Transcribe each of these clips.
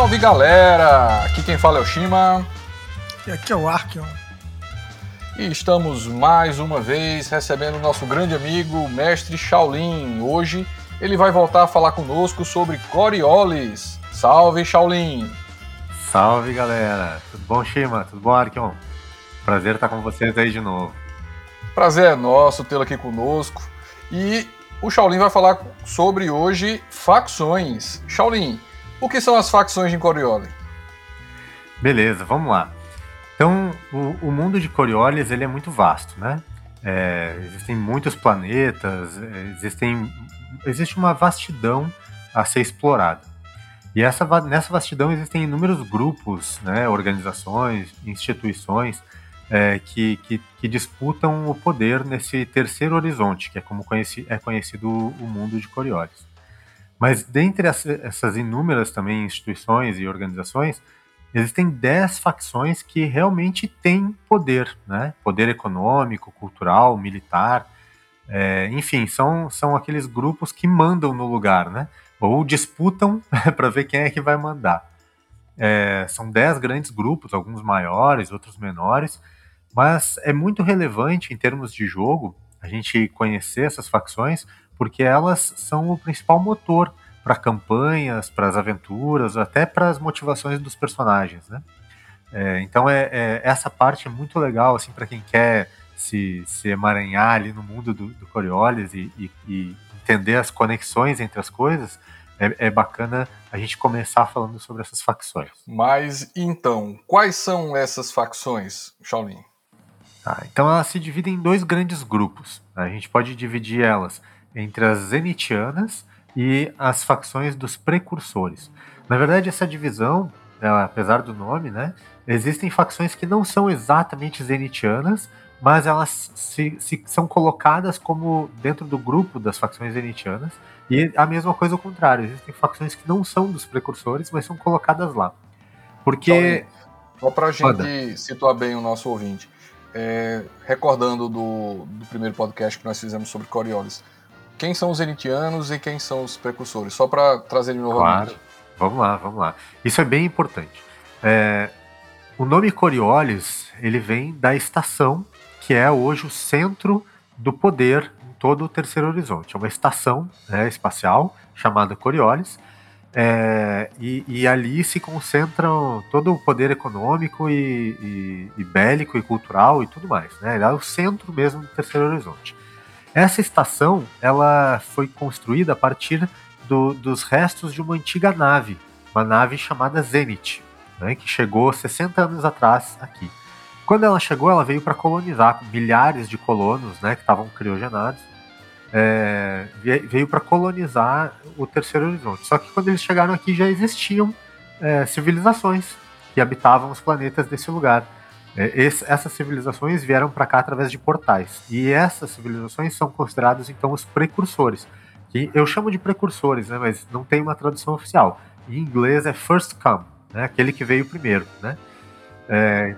salve galera! Aqui quem fala é o Shima. E aqui é o Arkion. E estamos mais uma vez recebendo o nosso grande amigo, o mestre Shaolin. Hoje ele vai voltar a falar conosco sobre Coriolis. Salve Shaolin! Salve galera! Tudo bom, Shima? Tudo bom, Arkion? Prazer estar com vocês aí de novo. Prazer é nosso tê-lo aqui conosco. E o Shaolin vai falar sobre hoje facções. Shaolin, o que são as facções de Coriolis? Beleza, vamos lá. Então, o, o mundo de Coriolis ele é muito vasto, né? É, existem muitos planetas, é, existem, existe uma vastidão a ser explorada. E essa, nessa vastidão existem inúmeros grupos, né, organizações, instituições é, que, que, que, disputam o poder nesse terceiro horizonte, que é como conheci, é conhecido o mundo de Coriolis. Mas dentre essas inúmeras também instituições e organizações, existem dez facções que realmente têm poder, né? Poder econômico, cultural, militar, é, enfim, são, são aqueles grupos que mandam no lugar, né? Ou disputam para ver quem é que vai mandar. É, são dez grandes grupos, alguns maiores, outros menores, mas é muito relevante em termos de jogo a gente conhecer essas facções, porque elas são o principal motor para campanhas, para as aventuras, até para as motivações dos personagens, né? É, então é, é, essa parte é muito legal assim para quem quer se, se emaranhar ali no mundo do, do Coriolis e, e, e, entender as conexões entre as coisas. É, é, bacana a gente começar falando sobre essas facções. Mas então, quais são essas facções, Shaolin? Ah, então elas se dividem em dois grandes grupos. A gente pode dividir elas entre as zenitianas e as facções dos precursores. Na verdade, essa divisão, apesar do nome, né, existem facções que não são exatamente zenitianas, mas elas se, se, são colocadas como dentro do grupo das facções zenitianas. E a mesma coisa ao contrário, existem facções que não são dos precursores, mas são colocadas lá. Porque. Só para a gente situar bem o nosso ouvinte, é, recordando do, do primeiro podcast que nós fizemos sobre Coriolis, quem são os zenitianos e quem são os precursores, só para trazer de novo Claro, vamos lá, vamos lá. Isso é bem importante. É, o nome Coriolis, ele vem da estação, que é hoje o centro do poder em todo o Terceiro Horizonte. É uma estação né, espacial chamada Coriolis, é, e, e, ali se concentram todo o poder econômico e, e, e, bélico e cultural e tudo mais. Né? É o centro mesmo do Terceiro Horizonte. Essa estação ela foi construída a partir do, dos restos de uma antiga nave, uma nave chamada Zenith, né, que chegou 60 anos atrás aqui. Quando ela chegou, ela veio para colonizar milhares de colonos né, que estavam criogenados. É, veio para colonizar o Terceiro Horizonte. Só que quando eles chegaram aqui já existiam é, civilizações que habitavam os planetas desse lugar. É, essas civilizações vieram para cá através de portais. E essas civilizações são consideradas então os precursores. Que eu chamo de precursores, né, mas não tem uma tradução oficial. Em inglês é first come, né, aquele que veio primeiro. Né? É,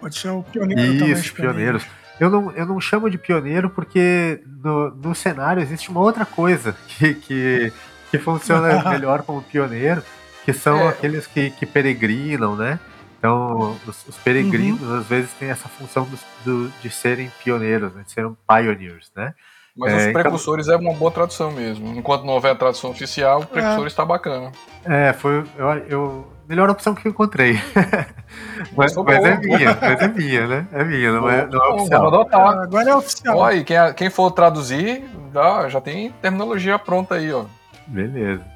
Pode ser o pioneiro Isso, também, pioneiros. Eu não, eu não chamo de pioneiro porque no, no cenário existe uma outra coisa que, que, que funciona melhor como pioneiro, que são é. aqueles que, que peregrinam, né? Então, os, os peregrinos uhum. às vezes têm essa função do, do, de serem pioneiros, né? de serem pioneers, né? Mas é, os precursores então... é uma boa tradução mesmo. Enquanto não houver a tradução oficial, precursores está é. bacana. É, foi eu, eu melhor opção que eu encontrei. mas, mas é minha, mas é minha, né? É minha, não é, não é oficial. Vamos adotar. Agora é oficial. Ó, quem, quem for traduzir, já, já tem terminologia pronta aí, ó. Beleza.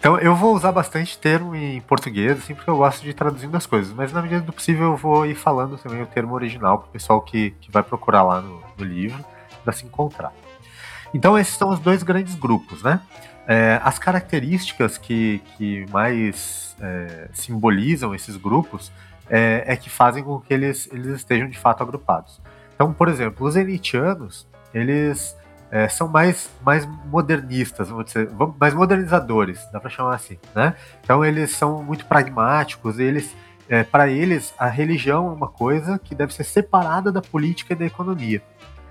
Então eu vou usar bastante termo em português, assim, porque eu gosto de traduzindo as coisas, mas na medida do possível eu vou ir falando também o termo original para o pessoal que, que vai procurar lá no, no livro para se encontrar. Então esses são os dois grandes grupos, né? É, as características que, que mais é, simbolizam esses grupos é, é, que fazem com que eles, eles estejam de fato agrupados. Então, por exemplo, os elitianos, eles é, são mais, mais modernistas, vamos dizer, mais modernizadores, dá para chamar assim, né? Então eles são muito pragmáticos, eles, é, para eles a religião é uma coisa que deve ser separada da política e da economia.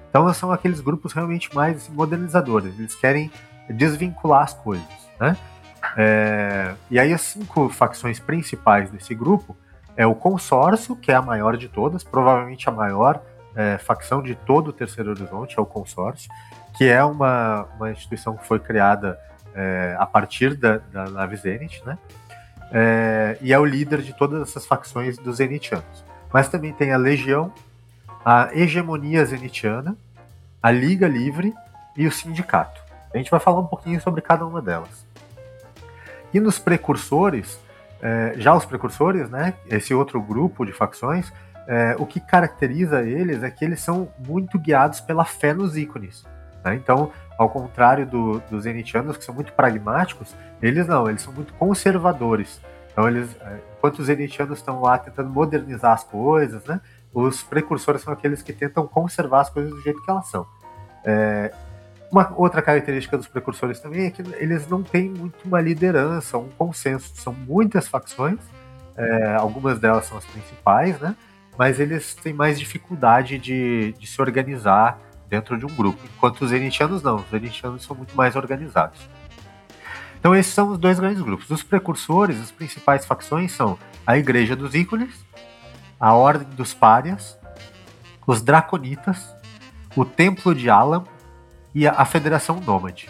Então são aqueles grupos realmente mais modernizadores, eles querem desvincular as coisas, né? É, e aí as cinco facções principais desse grupo é o consórcio, que é a maior de todas, provavelmente a maior é, facção de todo o Terceiro Horizonte, é o consórcio, que é uma, uma instituição que foi criada é, a partir da, da nave Zenith, né? É, e é o líder de todas essas facções dos Zenitianos. Mas também tem a Legião, a Hegemonia Zenitiana, a Liga Livre e o Sindicato. A gente vai falar um pouquinho sobre cada uma delas. E nos precursores, é, já os precursores, né, esse outro grupo de facções, é, o que caracteriza eles é que eles são muito guiados pela fé nos ícones. Né? Então, ao contrário do, dos zenitianos, que são muito pragmáticos, eles não, eles são muito conservadores. Então, eles, é, enquanto os zenitianos estão lá tentando modernizar as coisas, né, os precursores são aqueles que tentam conservar as coisas do jeito que elas são. É, uma outra característica dos precursores também é que eles não têm muito uma liderança, um consenso. São muitas facções, é, algumas delas são as principais, né? Mas eles têm mais dificuldade de, de se organizar dentro de um grupo, enquanto os zenitianos não. Os zenitianos são muito mais organizados. Então esses são os dois grandes grupos. Os precursores, as principais facções são a Igreja dos Ícones, a Ordem dos Párias, os Draconitas, o Templo de Alam e a, Federação Nômade.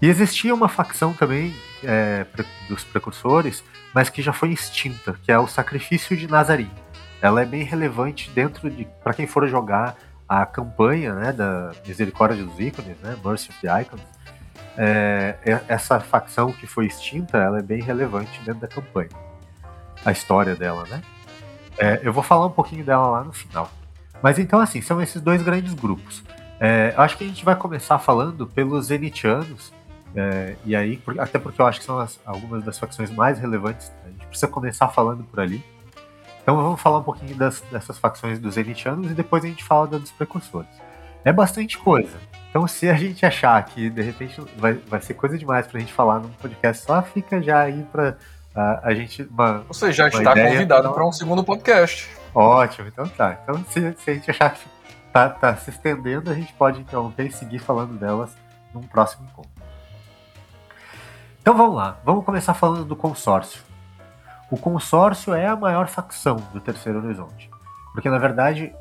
E existia uma facção também é, dos precursores, mas que já foi extinta, que é o Sacrifício de Nazarim. Ela é bem relevante dentro de para quem for jogar a campanha né, da Misericórdia dos Ícones, né, Mercy of the Icons. É, essa facção que foi extinta, ela é bem relevante dentro da campanha. A história dela, né? É, eu vou falar um pouquinho dela lá no final. Mas então, assim, são esses dois grandes grupos. É, acho que a gente vai começar falando pelos zenitianos, é, e aí, até porque eu acho que são as, algumas das facções mais relevantes, a gente precisa começar falando por ali. Então vamos falar um pouquinho das, dessas facções dos zenitianos e depois a gente fala dos precursores. É bastante coisa. Então se a gente achar que de repente vai, vai ser coisa demais pra gente falar num podcast só, fica já aí pra a, a gente. Uma, Você já está ideia, convidado para um segundo podcast. Ótimo, então tá. Então se, se a gente achar que tá, tá se estendendo, a gente pode interromper e seguir falando delas num próximo encontro. Então vamos lá, vamos começar falando do consórcio. O consórcio é a maior facção do Terceiro Horizonte, porque na verdade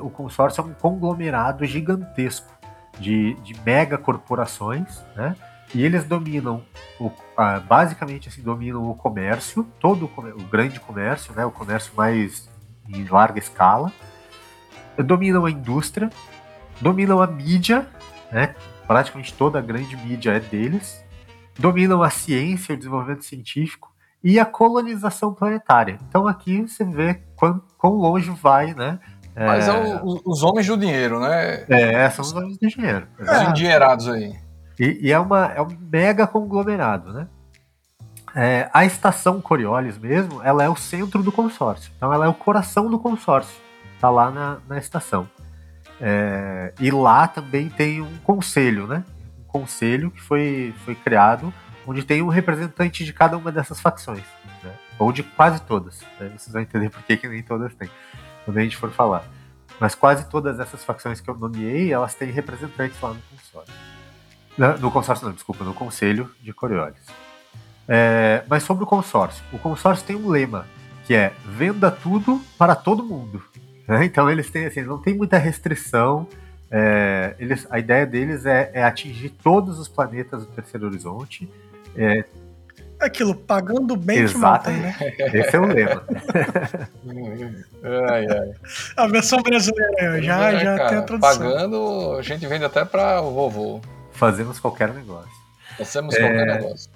o consórcio é um conglomerado gigantesco de, de mega corporações, né? E eles dominam, o, basicamente assim, dominam o comércio, todo o, o grande comércio, né? O comércio mais em larga escala, dominam a indústria, dominam a mídia, né? praticamente toda a grande mídia é deles, dominam a ciência, o desenvolvimento científico e a colonização planetária. Então aqui você vê quão, quão longe vai, né? Mas é, é o, os homens do dinheiro, né? É, são os homens do dinheiro. Os é. endinheirados aí. E, e, é, uma, é um mega conglomerado, né? É, a estação Coriolis mesmo, ela é o centro do consórcio. Então ela é o coração do consórcio tá lá na, na estação. É, e lá também tem um conselho, né? Um conselho que foi, foi criado, onde tem um representante de cada uma dessas facções, né? ou de quase todas. Né? Vocês vão entender por que, que nem todas têm, quando a gente for falar. Mas quase todas essas facções que eu nomeei, elas têm representantes lá no consórcio. No, consórcio, não, desculpa, no conselho de Coriolis. É, mas sobre o consórcio. O consórcio tem um lema, que é venda tudo para todo mundo. Né? Então eles têm assim, não tem muita restrição. É, eles, a ideia deles é, é, atingir todos os planetas do terceiro horizonte. É, Aquilo, pagando bem Exato. que né? Esse é o lema. ai, ai. A versão brasileira, já, é, já cara, tem a tradução. Pagando, a gente vende até para o vovô. Fazemos qualquer negócio. Fazemos qualquer é, negócio.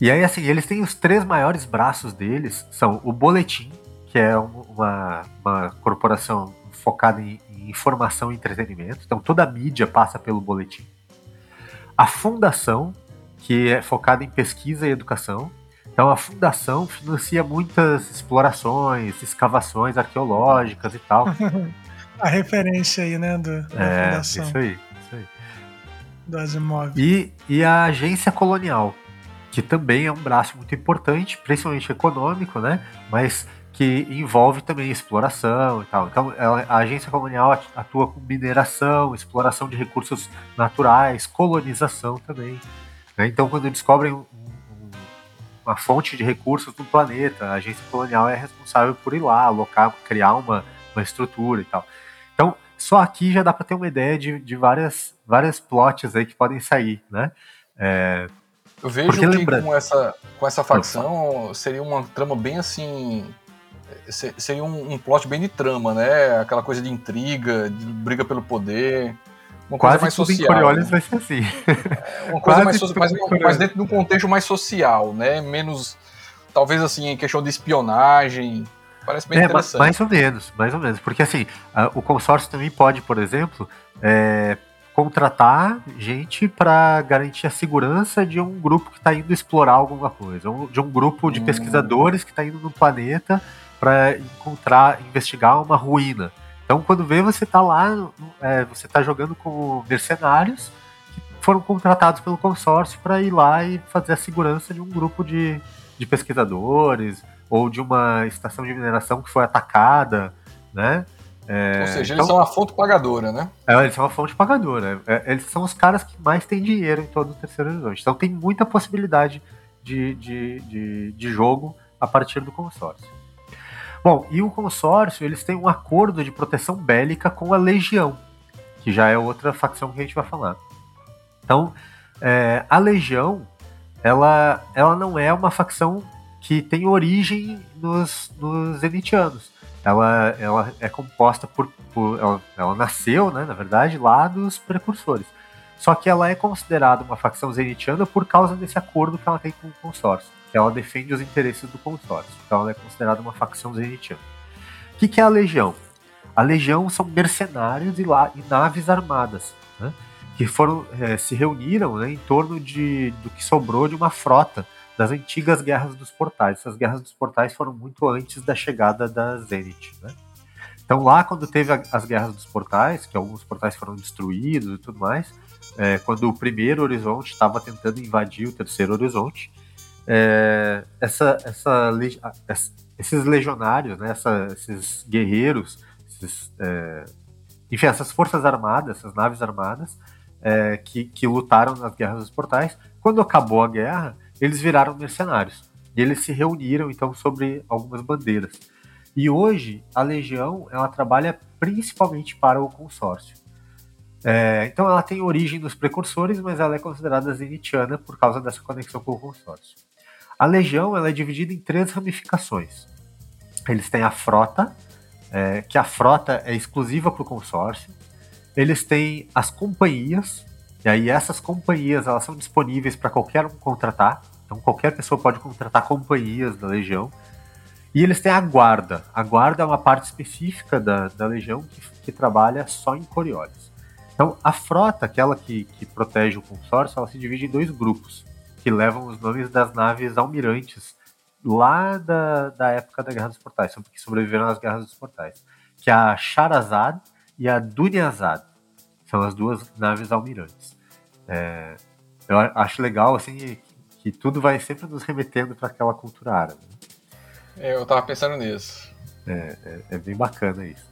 E aí, assim, eles têm os três maiores braços deles, são o Boletim, que é uma, uma corporação focada em, em informação e entretenimento. Então toda a mídia passa pelo boletim. A fundação, que é focada em pesquisa e educação. Então a fundação financia muitas explorações, escavações arqueológicas e tal. a referência aí, né, do, da é, fundação. Isso aí, isso aí. Do Asimov. E, e a agência colonial, que também é um braço muito importante, principalmente econômico, né? Mas que envolve também exploração e tal. Então, a agência colonial atua com mineração, exploração de recursos naturais, colonização também. Né? Então, quando descobrem um, um, uma fonte de recursos do planeta. A agência colonial é responsável por ir lá, alocar, criar uma, uma estrutura e tal. Então, só aqui já dá para ter uma ideia de, de várias, várias plots aí que podem sair, né? É, eu vejo que lembrando... com essa, com essa facção seria uma trama bem assim. Seria um, um plot bem de trama, né? Aquela coisa de intriga, de briga pelo poder. Uma Quase coisa mais social. Coriolis né? vai ser assim. É, uma coisa mais, so, mais, mais dentro de um contexto mais social, né? Menos, talvez assim, em questão de espionagem. Parece bem é, interessante. Mais ou menos, mais ou menos. Porque assim, a, o consórcio também pode, por exemplo, é, contratar gente para garantir a segurança de um grupo que está indo explorar alguma coisa, de um grupo de hum. pesquisadores que está indo no planeta para encontrar, investigar uma ruína. Então, quando vê, você está lá, é, você está jogando com mercenários que foram contratados pelo consórcio para ir lá e fazer a segurança de um grupo de, de pesquisadores ou de uma estação de mineração que foi atacada, né? É, Ou seja, então, eles são uma fonte pagadora, né? É, eles são uma fonte pagadora. É, eles são os caras que mais têm dinheiro em todo o terceiro horizonte. Então tem muita possibilidade de, de, de, de jogo a partir do consórcio. Bom, e o consórcio, eles têm um acordo de proteção bélica com a Legião, que já é outra facção que a gente vai falar. Então, é, a Legião, ela, ela não é uma facção que tem origem nos, nos Zenitianos ela, ela é composta por. por ela, ela, nasceu, né, na verdade, lá dos precursores. Só que ela é considerada uma facção zenitiana por causa desse acordo que ela tem com o consórcio. Ela defende os interesses do consórcio. Então ela é considerada uma facção zenitiana. O que, que é a Legião? A Legião são mercenários e, lá, e naves armadas. Né, que foram é, se reuniram né, em torno de, do que sobrou de uma frota das antigas guerras dos portais. Essas guerras dos portais foram muito antes da chegada da Zenith, né? Então lá quando teve a, as guerras dos portais, que alguns portais foram destruídos e tudo mais, é, quando o primeiro horizonte estava tentando invadir o terceiro horizonte, é, essa, essa, esses legionários, né, essa, esses guerreiros, esses, é, enfim, essas forças armadas, essas naves armadas é, que, que lutaram nas guerras dos portais, quando acabou a guerra, eles viraram mercenários. E eles se reuniram então sobre algumas bandeiras. E hoje a Legião ela trabalha principalmente para o consórcio. É, então ela tem origem nos precursores, mas ela é considerada zenitiana por causa dessa conexão com o consórcio. A Legião ela é dividida em três ramificações. Eles têm a frota, é, que a frota é exclusiva para o consórcio. Eles têm as companhias, e aí essas companhias elas são disponíveis para qualquer um contratar. Então qualquer pessoa pode contratar companhias da Legião. E eles têm a guarda. A guarda é uma parte específica da, da Legião que, que trabalha só em Coriolis. Então a frota, aquela que, que protege o consórcio, ela se divide em dois grupos, que levam os nomes das naves almirantes lá da, da época da Guerra dos Portais, que sobreviveram às Guerras dos Portais, que é a Sharazad e a Dunyazad. São as duas naves almirantes. É, eu acho legal assim que tudo vai sempre nos remetendo para aquela cultura árabe. Né? É, eu tava pensando nisso. É, é, é, bem bacana isso.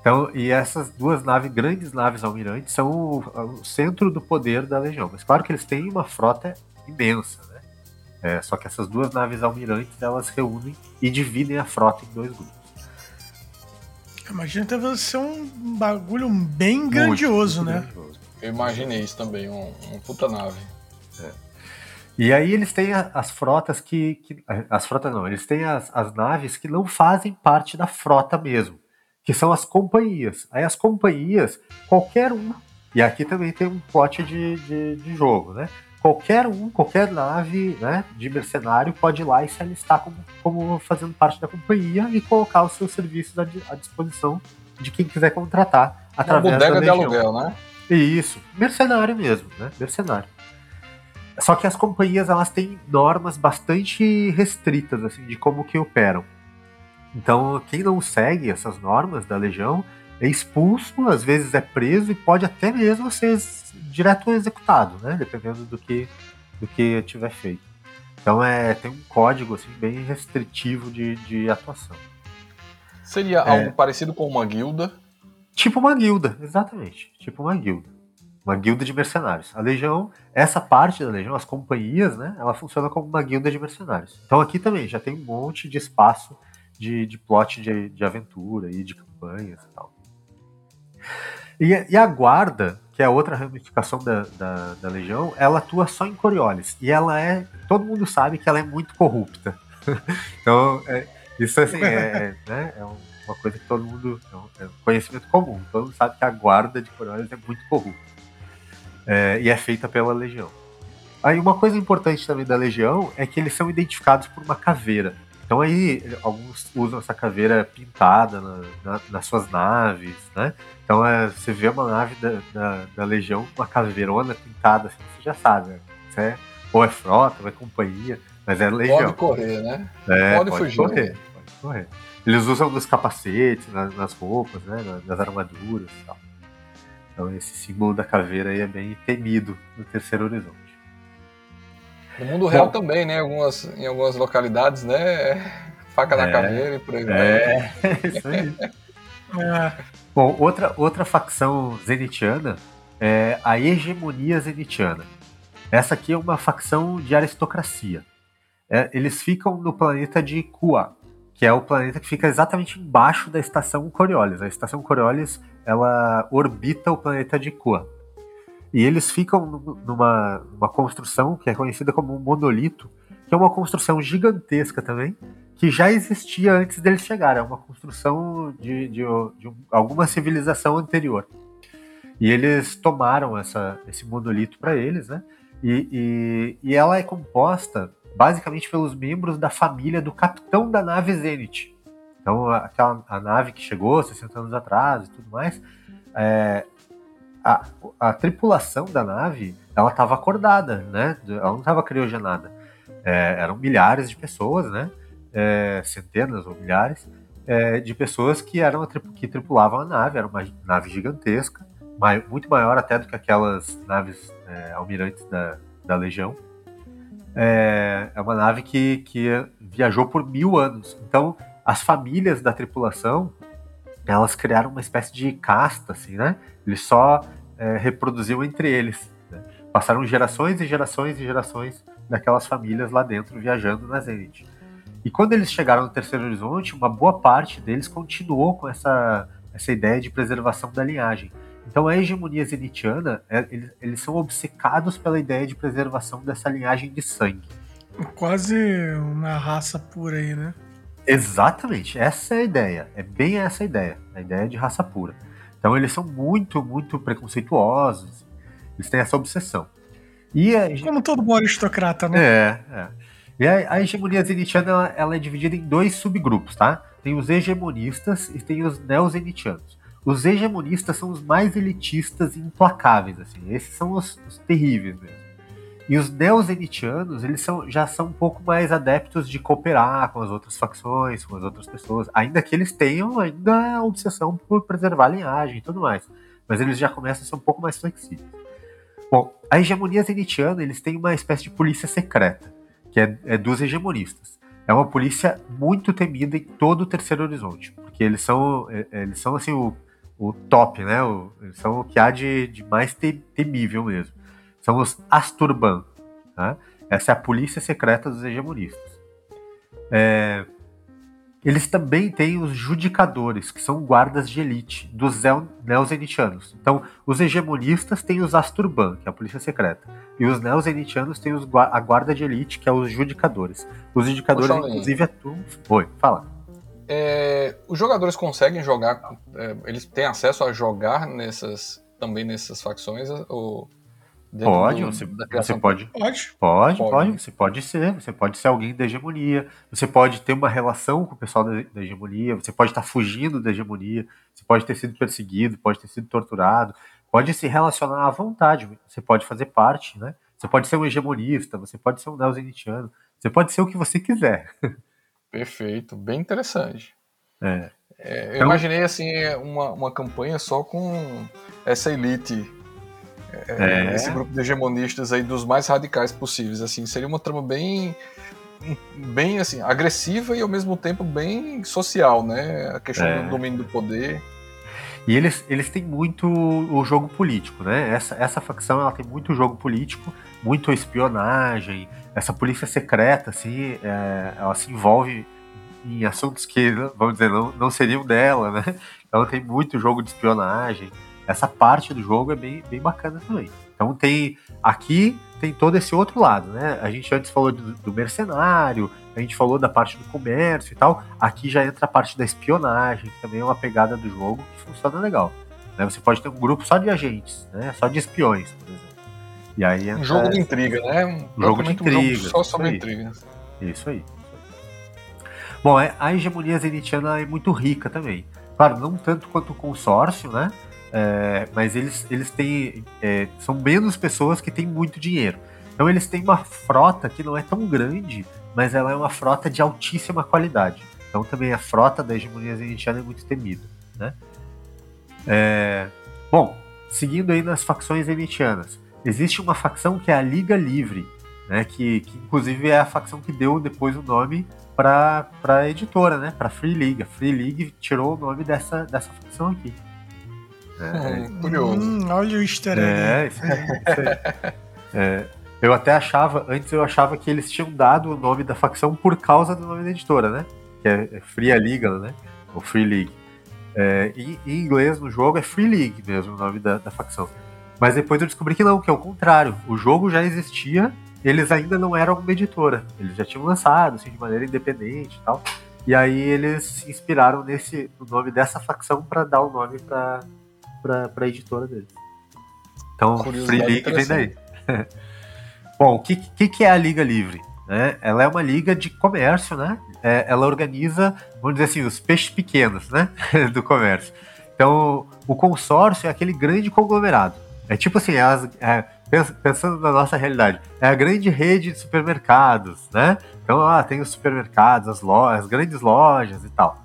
Então, e essas duas naves, grandes naves almirantes, são o, o, centro do poder da Legião. Mas claro que eles têm uma frota imensa, né? É, só que essas duas naves almirantes, elas reúnem e dividem a frota em dois grupos. Imagina deve ser um bagulho bem grandioso, muito, muito né? Grandioso. Eu imaginei isso também, um, um puta nave. É. E aí eles têm as frotas que, que. as frotas não, eles têm as, as naves que não fazem parte da frota mesmo, que são as companhias. Aí as companhias, qualquer um. E aqui também tem um pote de, de, de jogo, né? Qualquer um, qualquer nave né, de mercenário pode ir lá e se alistar como, como fazendo parte da companhia e colocar os seus serviços à, à disposição de quem quiser contratar através Uma bodega da de aluguel, né? Isso, mercenário mesmo, né? Mercenário. Só que as companhias elas têm normas bastante restritas assim de como que operam. Então, quem não segue essas normas da legião é expulso, às vezes é preso e pode até mesmo ser direto executado, né? Dependendo do que do que tiver feito. Então é tem um código assim bem restritivo de, de atuação. Seria é, algo parecido com uma guilda? Tipo uma guilda, exatamente. Tipo uma guilda. uma guilda de mercenários. A legião, essa parte da legião, as companhias, né, ela funciona como uma guilda de mercenários. Então aqui também já tem um monte de espaço de, de plot de, de aventura e de campanhas e tal. E, e, a guarda, que é outra ramificação da, da, da, legião, ela atua só em Coriolis. E ela é. Todo mundo sabe que ela é muito corrupta. então, é, isso assim, é, é, né, é uma coisa que todo mundo. É um, é um, conhecimento comum. Todo mundo sabe que a guarda de Coriolis é muito corrupta. É, e é feita pela legião. Aí uma coisa importante também da legião é que eles são identificados por uma caveira. Então aí alguns usam essa caveira pintada na, na, nas suas naves, né? Então é, você vê uma nave da, da, da Legião com uma caveirona pintada, assim, você já sabe, né? é, ou é frota, ou é companhia, mas é Legião. Pode correr, né? É, pode, pode fugir. Correr, pode correr. Eles usam nos capacetes, nas, nas roupas, né? nas armaduras e tal. Então esse símbolo da caveira aí é bem temido no terceiro horizonte. No mundo real Bom, também, né? Algumas, em algumas localidades, né? Faca na é, caveira e por aí vai. É, isso aí. é. Bom, outra, outra facção zenitiana é a hegemonia zenitiana. Essa aqui é uma facção de aristocracia. É, eles ficam no planeta de Kua, que é o planeta que fica exatamente embaixo da estação Coriolis. A estação Coriolis ela orbita o planeta de Kua. E eles ficam numa, numa construção que é conhecida como um monolito, que é uma construção gigantesca também, que já existia antes deles chegarem. É uma construção de, de, de alguma civilização anterior. E eles tomaram essa, esse monolito para eles, né? E, e, e, ela é composta basicamente pelos membros da família do capitão da nave Zenith. Então, aquela a nave que chegou 60 anos atrás e tudo mais, é, a, a tripulação da nave, ela estava acordada, né? Ela não estava criogenada. É, eram milhares de pessoas, né? É, centenas ou milhares é, de pessoas que eram que tripulavam a nave. Era uma nave gigantesca, muito maior até do que aquelas naves é, almirantes da, da Legião. É, é uma nave que, que viajou por mil anos. Então, as famílias da tripulação elas criaram uma espécie de casta, assim, né? Eles só é, reproduziam entre eles. Né? Passaram gerações e gerações e gerações daquelas famílias lá dentro viajando na Zenith. E quando eles chegaram no Terceiro Horizonte, uma boa parte deles continuou com essa, essa ideia de preservação da linhagem. Então a hegemonia zenitiana, é, eles, eles são obcecados pela ideia de preservação dessa linhagem de sangue. Quase uma raça pura aí, né? Exatamente, essa é a ideia. É bem essa a ideia, a ideia de raça pura. Então eles são muito, muito preconceituosos. Eles têm essa obsessão. E a... Como todo bom aristocrata, né? É, é. E a, a hegemonia zenitiana ela, ela, é dividida em dois subgrupos, tá? Tem os hegemonistas e tem os neozenitianos. Os hegemonistas são os mais elitistas e implacáveis, assim. Esses são os, os terríveis mesmo. E os neozenitianos, eles são, já são um pouco mais adeptos de cooperar com as outras facções, com as outras pessoas, ainda que eles tenham ainda a obsessão por preservar a linhagem e tudo mais. Mas eles já começam a ser um pouco mais flexíveis. Bom, a hegemonia zenitiana, eles têm uma espécie de polícia secreta, que é, é dos hegemonistas. É uma polícia muito temida em todo o Terceiro Horizonte, porque eles são, é, eles são assim, o, o top, né? O, eles são o que há de, de mais temível mesmo são os Asturban. Tá? Essa é a polícia secreta dos hegemonistas. É, eles também têm os judicadores, que são guardas de elite dos neozenitianos. Então, os hegemonistas têm os Asturban, que é a polícia secreta, e os neozenitianos têm os, a guarda de elite, que é os judicadores. Os judicadores, inclusive, atuam. Oi, fala. É, os jogadores conseguem jogar, é, eles têm acesso a jogar nessas também nessas facções? Ou Pode, do, você, você pode, pode. Pode, pode. Você pode ser. Você pode ser alguém da hegemonia. Você pode ter uma relação com o pessoal da, da hegemonia. Você pode estar fugindo da hegemonia. Você pode ter sido perseguido. Pode ter sido torturado. Pode se relacionar à vontade. Você pode fazer parte, né? Você pode ser um hegemonista. Você pode ser um neozenitiano. Você pode ser o que você quiser. Perfeito. Bem interessante. É. É, eu então, imaginei assim uma, uma campanha só com essa elite é, é. esse grupo de hegemonistas aí dos mais radicais possíveis, assim, seria uma trama bem bem assim, agressiva e ao mesmo tempo bem social, né? A questão é. do domínio do poder. E eles, eles têm muito o jogo político, né? Essa, essa facção ela tem muito jogo político, muito espionagem, essa polícia secreta, assim, é, ela se envolve em assuntos que, vamos dizer, não, não seriam dela, né? Então tem muito jogo de espionagem. Essa parte do jogo é bem, bem bacana também. Então tem aqui tem todo esse outro lado, né? A gente antes falou do, do, mercenário, a gente falou da parte do comércio e tal. Aqui já entra a parte da espionagem, que também é uma pegada do jogo que funciona legal. Né? Você pode ter um grupo só de agentes, né? Só de espiões, por exemplo. E aí entra... Um jogo de intriga, né? Um jogo de intriga. Um jogo só sobre intriga. Isso aí. Bom, é, a hegemonia zenitiana é muito rica também. Claro, não tanto quanto o consórcio, né? É, mas eles, eles têm. É, são menos pessoas que têm muito dinheiro. Então eles têm uma frota que não é tão grande, mas ela é uma frota de altíssima qualidade. Então também a frota da hegemonia zenitiana é muito temida. Né? É, bom, seguindo aí nas facções zenitianas, existe uma facção que é a Liga Livre, né, que, que inclusive é a facção que deu depois o nome para a editora, né, para Free League. A Free League tirou o nome dessa, dessa facção aqui. É, é curioso. Hum, olha o easter egg. É, isso aí, isso aí. É, eu até achava, antes eu achava que eles tinham dado o nome da facção por causa do nome da editora, né? Que é, é Free League, né? Ou Free League. É, em, em, inglês, no jogo, é Free League mesmo o nome da, da facção. Mas depois eu descobri que não, que é o contrário. O jogo já existia, eles ainda não eram uma editora. Eles já tinham lançado, assim, de maneira independente e tal. E aí eles se inspiraram nesse, no nome dessa facção para dar o nome para para a editora deles. Então, Free League vem daí. Bom, o que, que, que, é a Liga Livre? Né? Ela é uma liga de comércio, né? É, ela organiza, vamos dizer assim, os peixes pequenos, né? do comércio. Então, o consórcio é aquele grande conglomerado. É tipo assim, as, é, pensando na nossa realidade, é a grande rede de supermercados, né? Então, ah, tem os supermercados, as lojas, as grandes lojas e tal.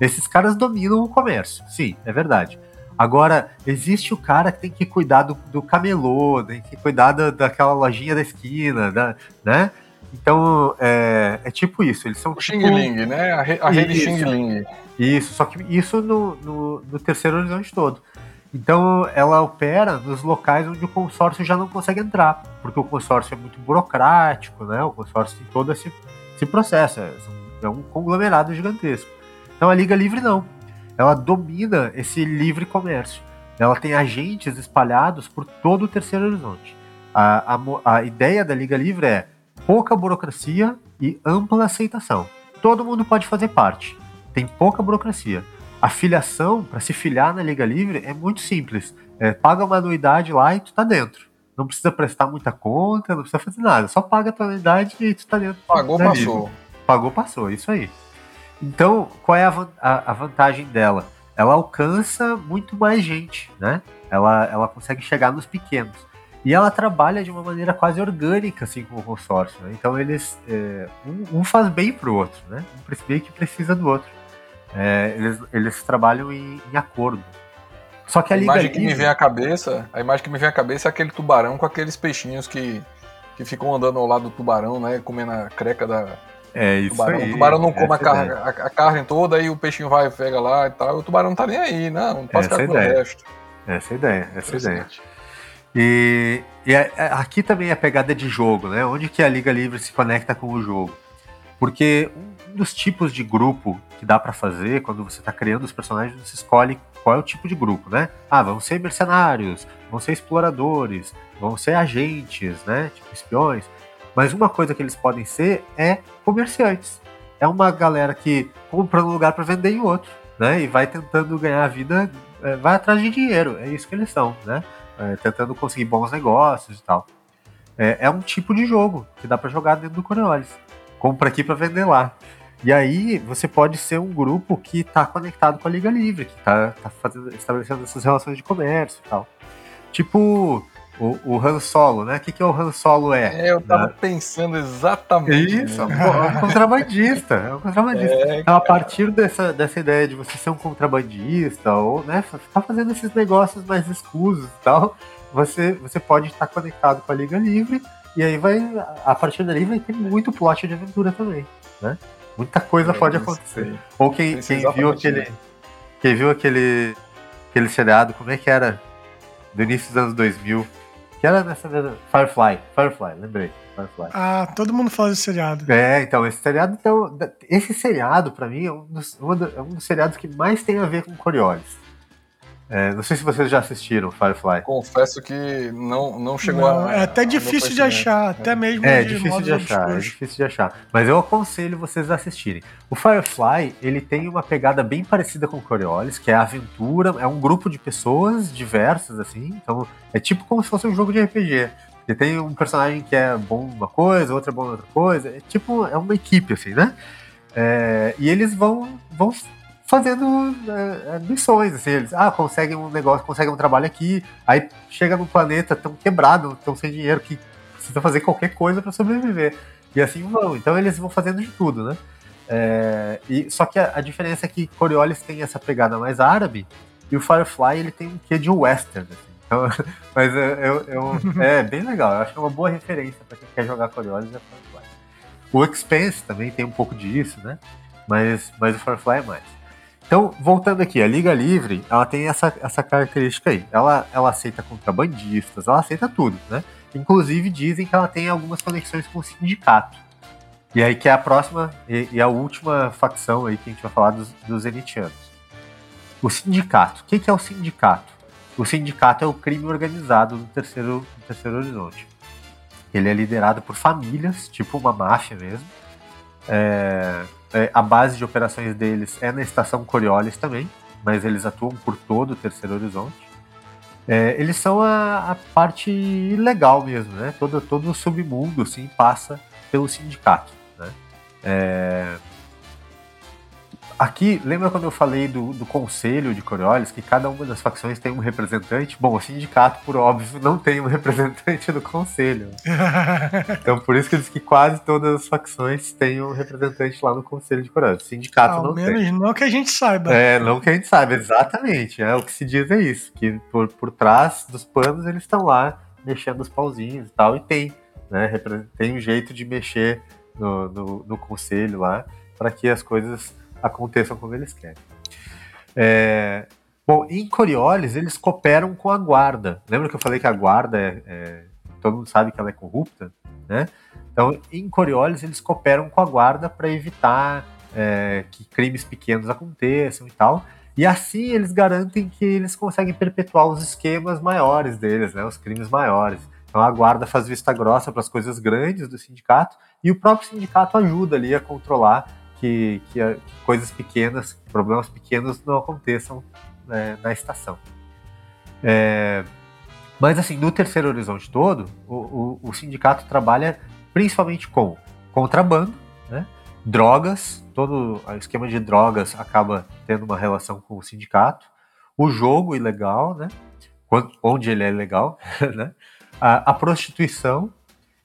Esses caras dominam o comércio, sim, é verdade. Agora, existe o cara que tem que cuidar do, do camelô, tem que cuidar da, daquela lojinha da esquina, da, né? Então, é, é tipo isso. Eles são. O tipo... Xing né? A, re, a rede Xing Ling. Isso, só que isso no, no, no, terceiro horizonte todo. Então, ela opera nos locais onde o consórcio já não consegue entrar, porque o consórcio é muito burocrático, né? O consórcio tem todo esse, esse processo, é, é um conglomerado gigantesco. Então, a Liga Livre não ela domina esse livre comércio. Ela tem agentes espalhados por todo o terceiro horizonte. A, a, a ideia da Liga Livre é pouca burocracia e ampla aceitação. Todo mundo pode fazer parte. Tem pouca burocracia. A filiação, para se filiar na Liga Livre, é muito simples. É, paga uma anuidade lá e tu tá dentro. Não precisa prestar muita conta, não precisa fazer nada. Só paga a tua anuidade e tu tá dentro. Pagou, passou. Livre. Pagou, passou. Isso aí. Então, qual é a, a, a, vantagem dela? Ela alcança muito mais gente, né? Ela, ela consegue chegar nos pequenos. E ela trabalha de uma maneira quase orgânica, assim, com o consórcio. Né? Então, eles. É, um, um, faz bem pro outro, né? Um meio que precisa do outro. É, eles, eles trabalham em, em acordo. Só que a, a imagem que me vem à cabeça, a imagem que me vem à cabeça é aquele tubarão com aqueles peixinhos que, que ficam andando ao lado do tubarão, né? Comendo a creca da, é isso tubarão. aí. O tubarão não come a, carne, a, a, carne toda, aí o peixinho vai e pega lá e tal. O tubarão não tá nem aí, não. Não passa essa com o resto. Essa é a ideia, essa é a ideia. E, e a, a, aqui também é a pegada de jogo, né? Onde que a Liga Livre se conecta com o jogo? Porque um dos tipos de grupo que dá para fazer quando você está criando os personagens, você escolhe qual é o tipo de grupo, né? Ah, vão ser mercenários, vão ser exploradores, vão ser agentes, né? Tipo espiões. Mas uma coisa que eles podem ser é comerciantes. É uma galera que compra um lugar para vender em outro, né? E vai tentando ganhar a vida, é, vai atrás de dinheiro. É isso que eles são, né? É, tentando conseguir bons negócios e tal. É, é um tipo de jogo que dá para jogar dentro do Coriolis. Compra aqui para vender lá. E aí você pode ser um grupo que está conectado com a Liga Livre, que está tá fazendo, estabelecendo essas relações de comércio e tal. Tipo, o, o Han Solo, né? O que, que o Han Solo é? É, eu tava né? pensando exatamente. Isso, né? é um contrabandista. É um contrabandista. É, então, a partir dessa, dessa ideia de você ser um contrabandista, ou né, tá fazendo esses negócios mais escusos e tal, você, você pode estar conectado com a Liga Livre, e aí vai. A partir dali vai ter muito plot de aventura também. Né? Muita coisa é, pode acontecer. Ou quem, quem viu aquele. Quem viu aquele aquele seriado, como é que era? Do início dos anos 2000. Que era nessa mesma. Firefly, Firefly, lembrei. Firefly. Ah, todo mundo fala desse seriado. É, então, esse seriado, então, esse seriado, para mim, é um, dos, é um dos seriados que mais tem a ver com Coriolis. É, não sei se vocês já assistiram Firefly. Confesso que não, não chegou não, a. É até difícil de achar, é. até mesmo. É, de difícil de achar, é difícil de achar. Mas eu aconselho vocês a assistirem. O Firefly, ele tem uma pegada bem parecida com o Coriolis, que é aventura, é um grupo de pessoas diversas, assim. Então, é tipo como se fosse um jogo de RPG. Você tem um personagem que é bom uma coisa, outro é bom outra coisa. É tipo, é uma equipe, assim, né? É, e eles vão, vão fazendo é, missões, assim, eles, ah, conseguem um negócio, conseguem um trabalho aqui, aí chega no planeta tão quebrado, tão sem dinheiro, que precisa fazer qualquer coisa para sobreviver. E assim vão, então eles vão fazendo de tudo, né? É, e, só que a, a, diferença é que Coriolis tem essa pegada mais árabe, e o Firefly ele tem um quê de western, assim. Então, mas eu, eu, é bem legal, eu acho que é uma boa referência para quem quer jogar Coriolis é Firefly. O Expense também tem um pouco disso, né? Mas, mas o Firefly é mais. Então, voltando aqui, a Liga Livre, ela tem essa, essa característica aí. Ela, ela aceita contrabandistas, ela aceita tudo, né? Inclusive dizem que ela tem algumas conexões com o sindicato. E aí que é a próxima e, e a última facção aí que a gente vai falar dos, dos Zenitianos. O sindicato. O que, que é o sindicato? O sindicato é o crime organizado no terceiro, no terceiro horizonte. Ele é liderado por famílias, tipo uma máfia mesmo. É, é, a base de operações deles é na estação Coriolis também, mas eles atuam por todo o Terceiro Horizonte. É, eles são a, a, parte legal mesmo, né? Todo, todo o submundo assim, passa pelo sindicato. Né? É, Aqui, lembra quando eu falei do, do conselho de Coriolis, que cada uma das facções tem um representante? Bom, o sindicato, por óbvio, não tem um representante no conselho. então, por isso que diz que quase todas as facções têm um representante lá no conselho de Coriolis. O sindicato Ao não menos tem. não que a gente saiba. É, não que a gente saiba, exatamente. É, o que se diz é isso, que por, por trás dos panos eles estão lá mexendo os pauzinhos e tal, e tem, né? Tem um jeito de mexer no, no, no conselho lá para que as coisas aconteçam como eles querem. É, bom, em Coriolis, eles cooperam com a guarda. Lembra que eu falei que a guarda é, é, todo mundo sabe que ela é corrupta, né? Então, em Coriolis, eles cooperam com a guarda para evitar é, que crimes pequenos aconteçam e tal. E assim eles garantem que eles conseguem perpetuar os esquemas maiores deles, né? Os crimes maiores. Então a guarda faz vista grossa para as coisas grandes do sindicato e o próprio sindicato ajuda ali a controlar que, que, que coisas pequenas, problemas pequenos não aconteçam né, na estação. É, mas assim, no terceiro horizonte todo, o, o, o, sindicato trabalha principalmente com contrabando, né, drogas, todo o esquema de drogas acaba tendo uma relação com o sindicato, o jogo ilegal, né, onde ele é ilegal, né, a, a prostituição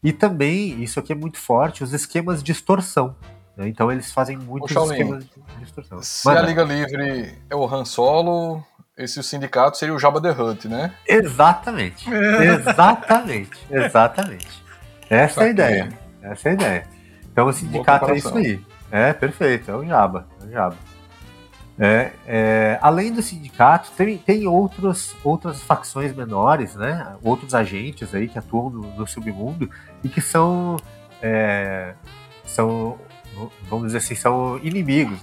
e também, isso aqui é muito forte, os esquemas de extorsão. Né? Então eles fazem muitos esquemas de distorção. Se a Liga Livre é o Han Solo, esse sindicato seria o Jabba the Hutt, né? Exatamente. exatamente. Exatamente. Essa é a ideia. Essa é a ideia. Então o sindicato é isso aí. É, perfeito. É o Jabba. É o Jabba. É, é, além do sindicato, tem, tem outros, outras facções menores, né? Outros agentes aí que atuam no, no submundo e que são, é, são vamos dizer assim, são inimigos,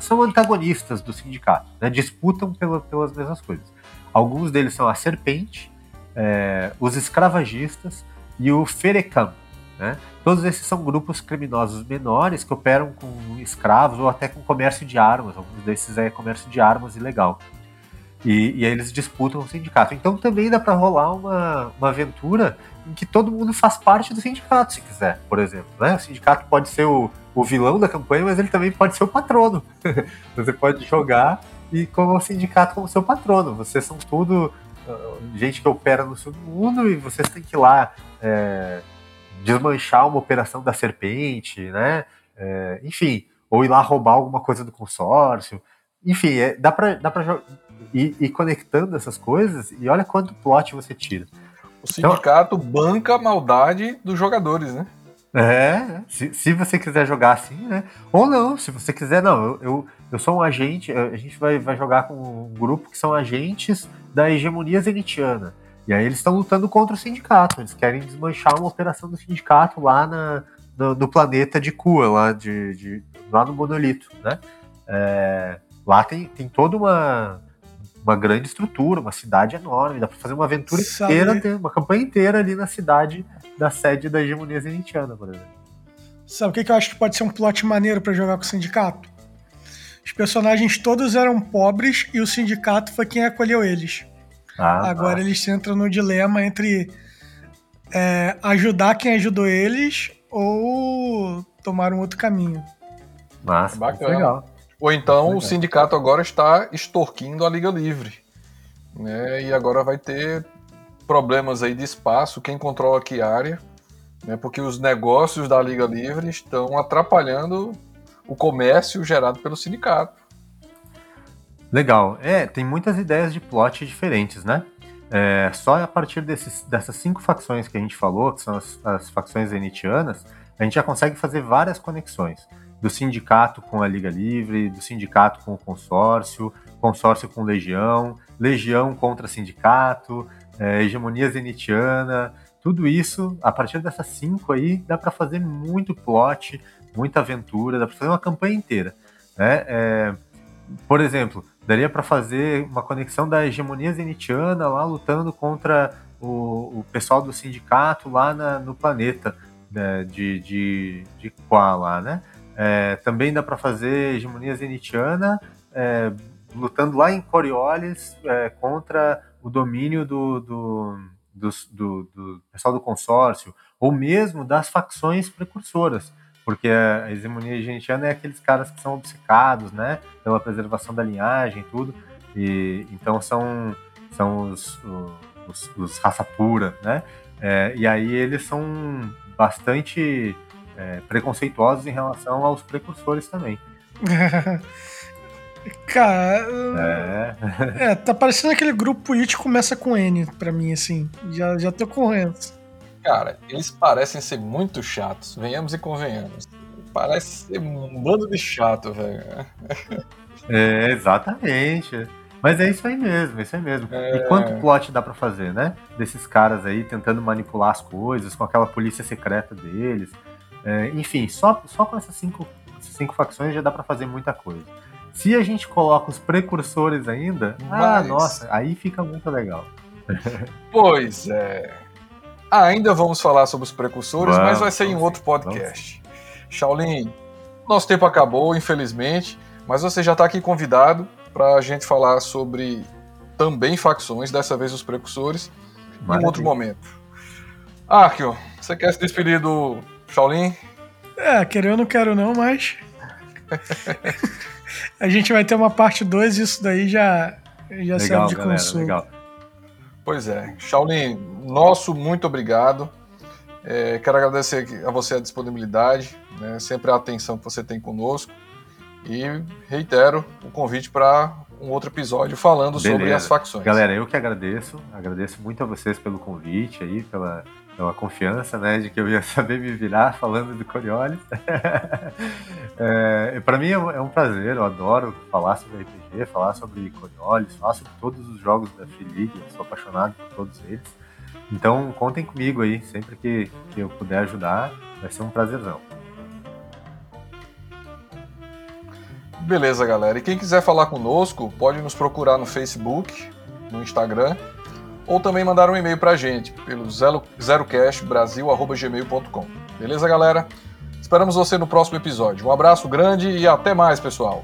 são antagonistas do sindicato, né? disputam pela, pelas mesmas coisas. Alguns deles são a Serpente, é, os escravagistas e o Ferecam. Né? Todos esses são grupos criminosos menores que operam com escravos ou até com comércio de armas. Alguns desses é comércio de armas ilegal. E, e aí eles disputam o sindicato. Então também dá para rolar uma, uma aventura em que todo mundo faz parte do sindicato, se quiser, por exemplo. Né? O sindicato pode ser o, o vilão da campanha, mas ele também pode ser o patrono. Você pode jogar e como o sindicato como seu patrono. Vocês são tudo uh, gente que opera no submundo e vocês têm que ir lá é, desmanchar uma operação da serpente, né? É, enfim, ou ir lá roubar alguma coisa do consórcio. Enfim, é, dá pra, dá ir, ir conectando essas coisas e olha quanto plot você tira. O sindicato então, banca a maldade dos jogadores, né? É, se, se você quiser jogar assim, né? Ou não, se você quiser, não, eu, eu, eu sou um agente, a gente vai, vai jogar com um grupo que são agentes da hegemonia zenitiana. E aí eles estão lutando contra o sindicato, eles querem desmanchar uma operação do sindicato lá na, no, no planeta de Kua, lá, de, de, lá no Monolito, né? É, lá tem, tem toda uma, uma grande estrutura, uma cidade enorme, dá para fazer uma aventura Sabe. inteira, uma campanha inteira ali na cidade da sede da hegemonia zenitiana, por exemplo. Sabe o que, que eu acho que pode ser um plot maneiro para jogar com o sindicato? Os personagens todos eram pobres e o sindicato foi quem acolheu eles. Ah, Agora ah. eles entram no dilema entre é, ajudar quem ajudou eles ou tomar um outro caminho. Massa, bacana. Legal. Ou então legal. o sindicato agora está extorquindo a Liga Livre. Né? E agora vai ter problemas aí de espaço, quem controla que área, né? porque os negócios da Liga Livre estão atrapalhando o comércio gerado pelo sindicato. Legal. É, tem muitas ideias de plot diferentes, né? É, só a partir desses, dessas cinco facções que a gente falou, que são as, as facções zenitianas, a gente já consegue fazer várias conexões. Do sindicato com a Liga Livre, do sindicato com o consórcio, consórcio com legião, legião contra sindicato, é, hegemonia zenitiana, tudo isso, a partir dessas cinco aí, dá para fazer muito plot, muita aventura, dá para fazer uma campanha inteira. Né? É, por exemplo, daria para fazer uma conexão da hegemonia zenitiana lá lutando contra o, o pessoal do sindicato lá na, no planeta né, de, de, de lá, né? É, também dá para fazer hegemonia zenitiana é, lutando lá em Coriolis é, contra o domínio do, do, do, do, do pessoal do consórcio, ou mesmo das facções precursoras porque a hegemonia genetiana é aqueles caras que são obcecados, né, pela preservação da linhagem e tudo, e então são são os, os, os raça pura, né, é, e aí eles são bastante é, preconceituosos em relação aos precursores também. Cara, é. é, tá parecendo aquele grupo político que começa com N pra mim, assim. Já, já tô correndo. Cara, eles parecem ser muito chatos, venhamos e convenhamos. Parece ser um bando de chato, velho. É, exatamente. Mas é isso aí mesmo, é isso aí mesmo. É... E quanto plot dá para fazer, né? Desses caras aí tentando manipular as coisas, com aquela polícia secreta deles. É, enfim, só, só com essas cinco, cinco facções já dá para fazer muita coisa. Se a gente coloca os precursores ainda, ah, Mas... ah, nossa, aí fica muito legal. Pois é. Ainda vamos falar sobre os precursores, vamos, mas vai ser em outro podcast. Shaolin, nosso tempo acabou, infelizmente, mas você já está aqui convidado para a gente falar sobre também facções, dessa vez os precursores, Maravilha. em outro momento. Arkio, você quer se despedir do Shaolin? É, querer eu não quero não, mas. a gente vai ter uma parte 2 isso daí já, já legal, serve de galera, consumo. Legal. Pois é. Shaolin, nosso muito obrigado. É, quero agradecer a você a disponibilidade, né, sempre a atenção que você tem conosco. E reitero o convite para um outro episódio falando Beleza. sobre as facções. Galera, eu que agradeço. Agradeço muito a vocês pelo convite aí, pela, pela confiança, né, de que eu ia saber me virar falando do Coriolis. é, para mim é um, é um, prazer, eu adoro falar sobre RPG, falar sobre Coriolis, falar sobre todos os jogos da Free League, sou apaixonado por todos eles. Então contem comigo aí, sempre que, que eu puder ajudar, vai ser um prazerzão. Beleza, galera. E quem quiser falar conosco, pode nos procurar no Facebook, no Instagram ou também mandar um e-mail para a gente pelo zerocastbrasil.gmail.com. Beleza, galera? Esperamos você no próximo episódio. Um abraço grande e até mais, pessoal!